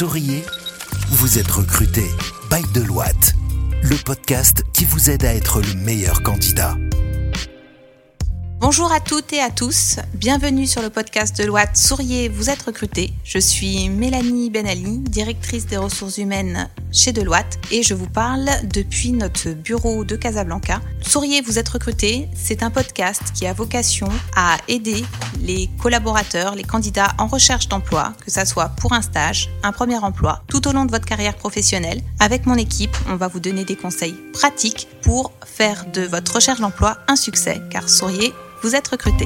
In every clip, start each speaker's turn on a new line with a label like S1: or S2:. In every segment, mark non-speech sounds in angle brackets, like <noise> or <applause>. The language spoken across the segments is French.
S1: Souriez, vous êtes recruté by Deloitte, le podcast qui vous aide à être le meilleur candidat.
S2: Bonjour à toutes et à tous, bienvenue sur le podcast de Loite Souriez, vous êtes recruté. Je suis Mélanie Benali, directrice des ressources humaines chez Deloitte et je vous parle depuis notre bureau de Casablanca. Souriez, vous êtes recruté, c'est un podcast qui a vocation à aider les collaborateurs, les candidats en recherche d'emploi, que ça soit pour un stage, un premier emploi, tout au long de votre carrière professionnelle. Avec mon équipe, on va vous donner des conseils pratiques pour faire de votre recherche d'emploi un succès, car Souriez, vous êtes recruté.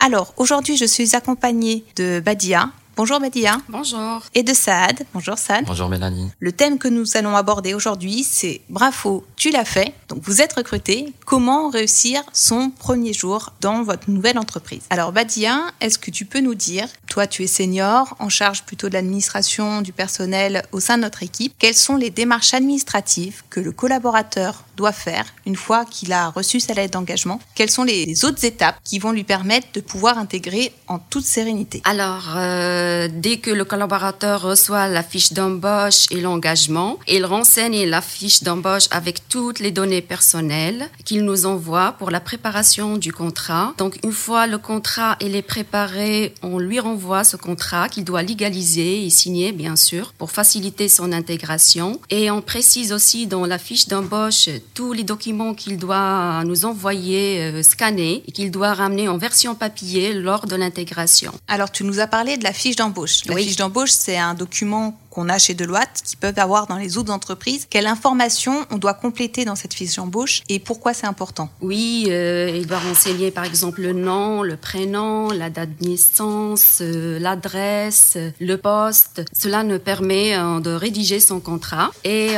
S2: Alors, aujourd'hui, je suis accompagnée de Badia, Bonjour Badia.
S3: Bonjour.
S2: Et de Saad. Bonjour Saad.
S4: Bonjour Mélanie.
S2: Le thème que nous allons aborder aujourd'hui, c'est Bravo, tu l'as fait. Donc vous êtes recruté. Comment réussir son premier jour dans votre nouvelle entreprise? Alors Badia, est-ce que tu peux nous dire, toi tu es senior, en charge plutôt de l'administration du personnel au sein de notre équipe, quelles sont les démarches administratives que le collaborateur doit faire une fois qu'il a reçu sa lettre d'engagement? Quelles sont les autres étapes qui vont lui permettre de pouvoir intégrer en toute sérénité?
S3: Alors, euh, dès que le collaborateur reçoit la fiche d'embauche et l'engagement, il renseigne la fiche d'embauche avec toutes les données personnelles qu'il nous envoie pour la préparation du contrat. Donc, une fois le contrat il est préparé, on lui renvoie ce contrat qu'il doit légaliser et signer, bien sûr, pour faciliter son intégration. Et on précise aussi dans la fiche d'embauche tous les documents qu'il doit nous envoyer euh, scannés et qu'il doit ramener en version papier lors de l'intégration.
S2: Alors, tu nous as parlé de la fiche d'embauche. La
S3: Oui.
S2: fiche d'embauche, c'est un document qu'on a chez Deloitte, qui peuvent avoir dans les autres entreprises. Quelle information on doit compléter dans cette fiche d'embauche et pourquoi c'est important?
S3: Oui, euh, il doit renseigner par exemple le nom, le prénom, la date de naissance, euh, l'adresse, le poste. Cela nous permet euh, de rédiger son contrat. Et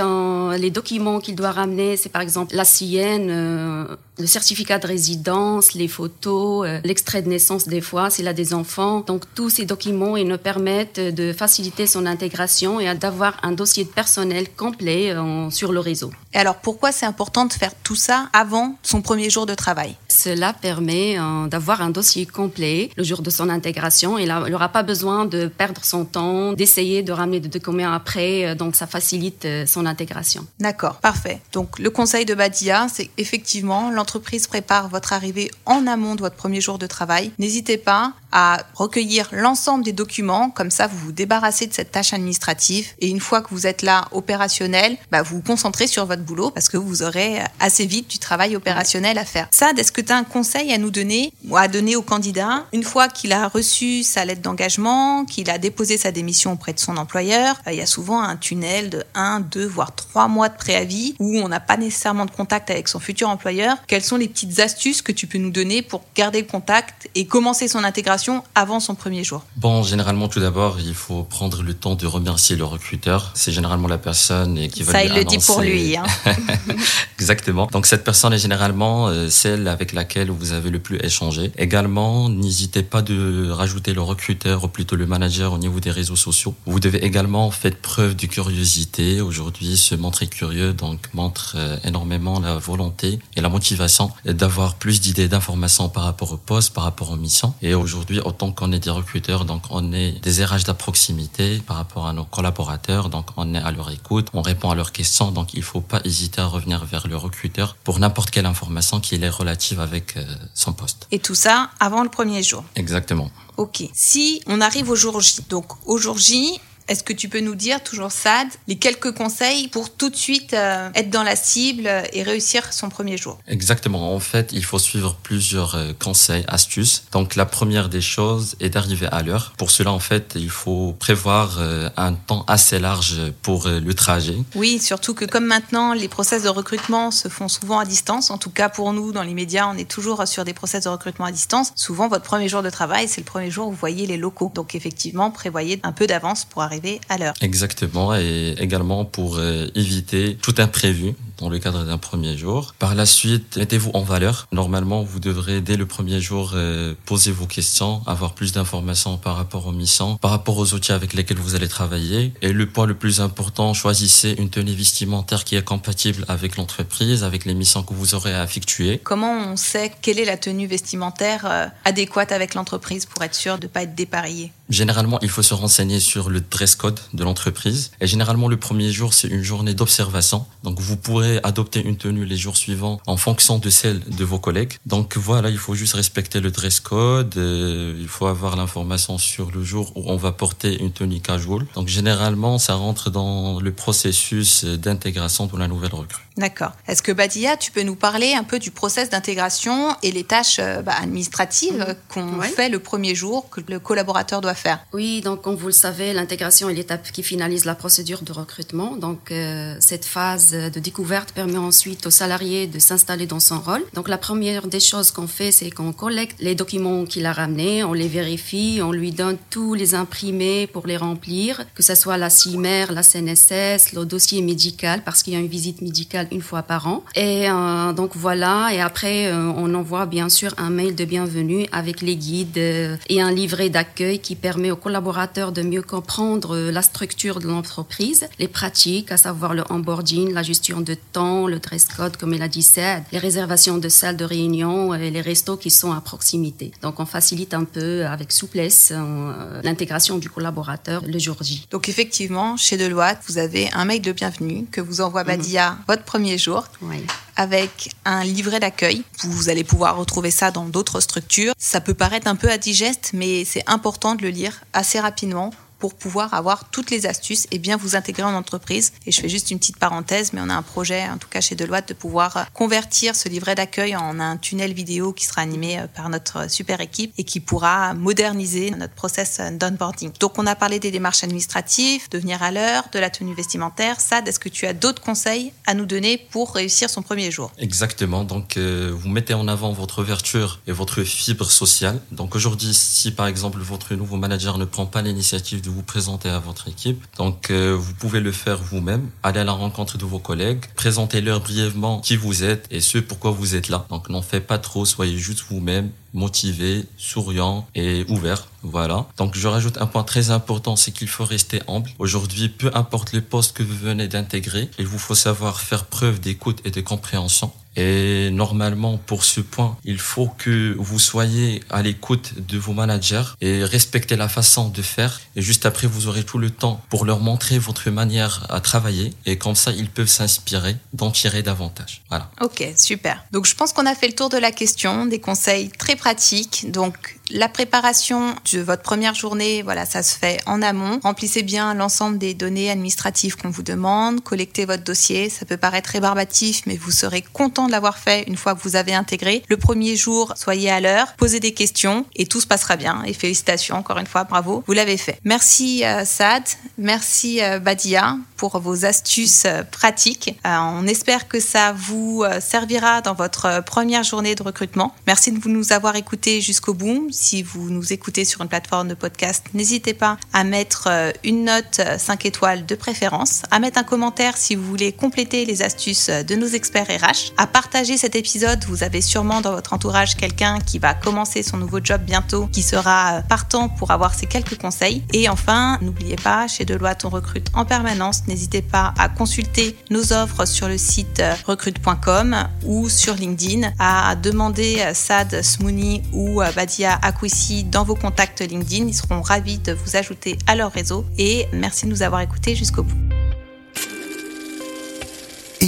S3: les documents qu'il doit ramener, c'est par exemple la sienne, le certificat de résidence, les photos, l'extrait de naissance des fois s'il a des enfants. Donc tous ces documents, ils nous permettent de faciliter son intégration et d'avoir un dossier de personnel complet euh, sur le réseau.
S2: Et alors, pourquoi c'est important de faire tout ça avant son premier jour de travail?
S3: Cela permet euh, d'avoir un dossier complet le jour de son intégration. Et là, il n'aura pas besoin de perdre son temps, d'essayer de ramener des documents après. euh, donc, ça facilite son intégration.
S2: D'accord, parfait. Donc le conseil de Badia, c'est effectivement l'entreprise prépare votre arrivée en amont de votre premier jour de travail. N'hésitez pas à recueillir l'ensemble des documents, comme ça vous vous débarrassez de cette tâche administrative et une fois que vous êtes là opérationnel, bah, vous vous concentrez sur votre boulot parce que vous aurez assez vite du travail opérationnel à faire. Sad, est-ce que tu as un conseil à nous donner ou à donner au candidat une fois qu'il a reçu sa lettre d'engagement, qu'il a déposé sa démission auprès de son employeur? Euh, Il y a souvent un tunnel de 1, 2, voire 3 mois de préavis où on n'a pas nécessairement de contact avec son futur employeur. Quelles sont les petites astuces que tu peux nous donner pour garder le contact et commencer son intégration avant son premier jour
S4: Bon, généralement, tout d'abord, il faut prendre le temps de remercier le recruteur. C'est généralement la personne qui va
S2: Ça,
S4: lui
S2: il le dit pour lui. Hein. <laughs>
S4: Exactement. Donc cette personne est généralement euh, celle avec laquelle vous avez le plus échangé. Également, n'hésitez pas de rajouter le recruteur ou plutôt le manager au niveau des réseaux sociaux. Vous devez également faire preuve de curiosité. Aujourd'hui, se montrer curieux donc montre euh, énormément la volonté et la motivation d'avoir plus d'idées, d'informations par rapport au poste, par rapport aux missions. Et aujourd'hui, autant qu'on est des recruteurs, donc on est des RH de proximité par rapport à nos collaborateurs. Donc on est à leur écoute, on répond à leurs questions. Donc il faut pas hésiter à revenir vers le recruteur pour n'importe quelle information qui est relative avec euh, son poste.
S2: Et tout ça avant le premier jour.
S4: Exactement.
S2: Ok. Si on arrive au jour J, donc au jour J, est-ce que tu peux nous dire, toujours Sad, les quelques conseils pour tout de suite euh, être dans la cible et réussir son premier jour?
S4: Exactement. En fait, il faut suivre plusieurs euh, conseils, astuces. Donc, la première des choses est d'arriver à l'heure. Pour cela, en fait, il faut prévoir euh, un temps assez large pour le trajet.
S2: Oui, surtout que comme maintenant, les process de recrutement se font souvent à distance. En tout cas, pour nous, dans les médias, on est toujours sur des process de recrutement à distance. Souvent, votre premier jour de travail, c'est le premier jour où vous voyez les locaux. Donc, effectivement, prévoyez un peu d'avance pour arriver
S4: Exactement. Et également pour euh, éviter tout imprévu. Dans le cadre d'un premier jour. Par la suite, mettez-vous en valeur. Normalement, vous devrez dès le premier jour euh, poser vos questions, avoir plus d'informations par rapport aux missions, par rapport aux outils avec lesquels vous allez travailler. Et le point le plus important, choisissez une tenue vestimentaire qui est compatible avec l'entreprise, avec les missions que vous aurez à effectuer.
S2: Comment on sait quelle est la tenue vestimentaire euh, adéquate avec l'entreprise pour être sûr de ne pas être dépareillé
S4: Généralement, il faut se renseigner sur le dress code de l'entreprise. Et généralement, le premier jour, c'est une journée d'observation. Donc, vous pourrez adopter une tenue les jours suivants en fonction de celle de vos collègues. Donc, voilà, il faut juste respecter le dress code. Euh, il faut avoir l'information sur le jour où on va porter une tenue casual. Donc, généralement, ça rentre dans le processus d'intégration de la nouvelle recrue.
S2: D'accord. Est-ce que Badia, tu peux nous parler un peu du process d'intégration et les tâches euh, bah, administratives mmh. qu'on fait le premier jour, que le collaborateur doit faire?
S3: Oui, donc comme vous le savez, l'intégration est l'étape qui finalise la procédure de recrutement. Donc euh, cette phase de découverte permet ensuite au salarié de s'installer dans son rôle. Donc la première des choses qu'on fait, c'est qu'on collecte les documents qu'il a ramenés, on les vérifie, on lui donne tous les imprimés pour les remplir, que ce soit la CIMER, la CNSS, le dossier médical, parce qu'il y a une visite médicale une fois par an. Et euh, donc voilà, et après euh, on envoie bien sûr un mail de bienvenue avec les guides euh, et un livret d'accueil qui permet aux collaborateurs de mieux comprendre la structure de l'entreprise, les pratiques, à savoir le onboarding, la gestion de temps, le dress code comme il a dit ça, les réservations de salles de réunion et les restos qui sont à proximité. Donc on facilite un peu avec souplesse l'intégration du collaborateur le jour J.
S2: Donc effectivement, chez Deloitte, vous avez un mail de bienvenue que vous envoie mhm. Badia votre premier jour avec un livret d'accueil. Vous allez pouvoir retrouver ça dans d'autres structures. Ça peut paraître un peu indigeste, mais c'est important de le lire assez rapidement pour pouvoir avoir toutes les astuces et bien vous intégrer en entreprise. Et je fais juste une petite parenthèse, mais on a un projet, en tout cas chez Deloitte, de pouvoir convertir ce livret d'accueil en un tunnel vidéo qui sera animé euh, par notre super équipe et qui pourra moderniser notre process d'onboarding. Donc on a parlé des démarches administratives, de venir à l'heure, de la tenue vestimentaire. Sad, est-ce que tu as d'autres conseils à nous donner pour réussir son premier jour?
S4: Exactement. Donc euh, vous mettez en avant votre ouverture et votre fibre sociale. Donc aujourd'hui, si par exemple votre nouveau manager ne prend pas l'initiative de vous présenter à votre équipe. Donc, euh, vous pouvez le faire vous-même. Aller à la rencontre de vos collègues, présentez-leur brièvement qui vous êtes et ce pourquoi vous êtes là. Donc, n'en faites pas trop, soyez juste vous-même, motivé, souriant et ouvert. Voilà. Donc je rajoute un point très important, c'est qu'il faut rester humble. Aujourd'hui, peu importe le poste que vous venez d'intégrer, il vous faut savoir faire preuve d'écoute et de compréhension. Et normalement, pour ce point, il faut que vous soyez à l'écoute de vos managers et respecter la façon de faire. Et juste après, vous aurez tout le temps pour leur montrer votre manière à travailler. Et comme ça, ils peuvent s'inspirer d'en tirer davantage. Voilà.
S2: Ok, super. Donc, je pense qu'on a fait le tour de la question, des conseils très pratiques. Donc, la préparation de votre première journée, voilà, ça se fait en amont. Remplissez bien l'ensemble des données administratives qu'on vous demande, collectez votre dossier. Ça peut paraître rébarbatif, mais vous serez content de l'avoir fait une fois que vous avez intégré. Le premier jour, soyez à l'heure, posez des questions et tout se passera bien. Et félicitations encore une fois, bravo, vous l'avez fait. Merci euh, Sad, merci euh, Badia pour vos astuces euh, pratiques. on espère que ça vous servira dans votre première journée de recrutement. Merci de nous avoir écoutés jusqu'au bout si vous nous écoutez sur une plateforme de podcast, n'hésitez pas à mettre une note 5 euh, étoiles de préférence, à mettre un commentaire si vous voulez compléter les astuces de nos experts RH, à partager cet épisode. Vous avez sûrement dans votre entourage quelqu'un qui va commencer son nouveau job bientôt, qui sera euh, partant pour avoir ces quelques conseils. Et enfin, n'oubliez pas, chez Deloitte, on recrute en permanence. N'hésitez pas à consulter nos offres sur le site recrute.com ou sur LinkedIn, à demander Sad Smouni ou Badia ici dans vos contacts LinkedIn. Ils seront ravis de vous ajouter à leur réseau et merci de nous avoir écoutés jusqu'au bout.